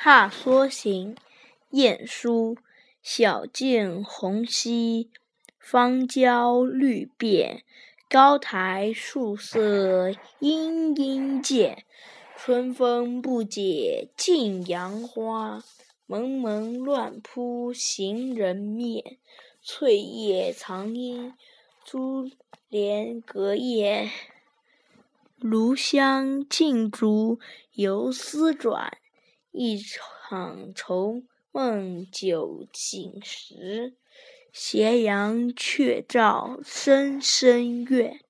踏梭行》晏殊。晓镜红稀，芳郊绿遍。高台树色阴阴见。春风不解近杨花，蒙蒙乱扑行人面。翠叶藏阴珠帘隔夜，炉香劲竹游丝转。一场愁梦酒醒时，斜阳却照深深院。